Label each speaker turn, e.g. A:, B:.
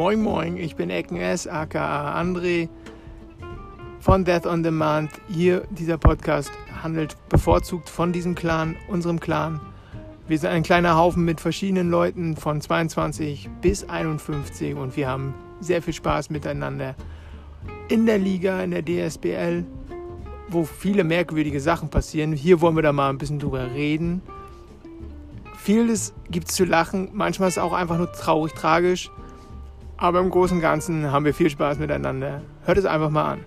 A: Moin Moin, ich bin Ecken S, aka André von Death on Demand. Hier, dieser Podcast handelt bevorzugt von diesem Clan, unserem Clan. Wir sind ein kleiner Haufen mit verschiedenen Leuten von 22 bis 51 und wir haben sehr viel Spaß miteinander in der Liga, in der DSBL, wo viele merkwürdige Sachen passieren. Hier wollen wir da mal ein bisschen drüber reden. Vieles gibt es zu lachen, manchmal ist es auch einfach nur traurig, tragisch. Aber im Großen und Ganzen haben wir viel Spaß miteinander. Hört es einfach mal an.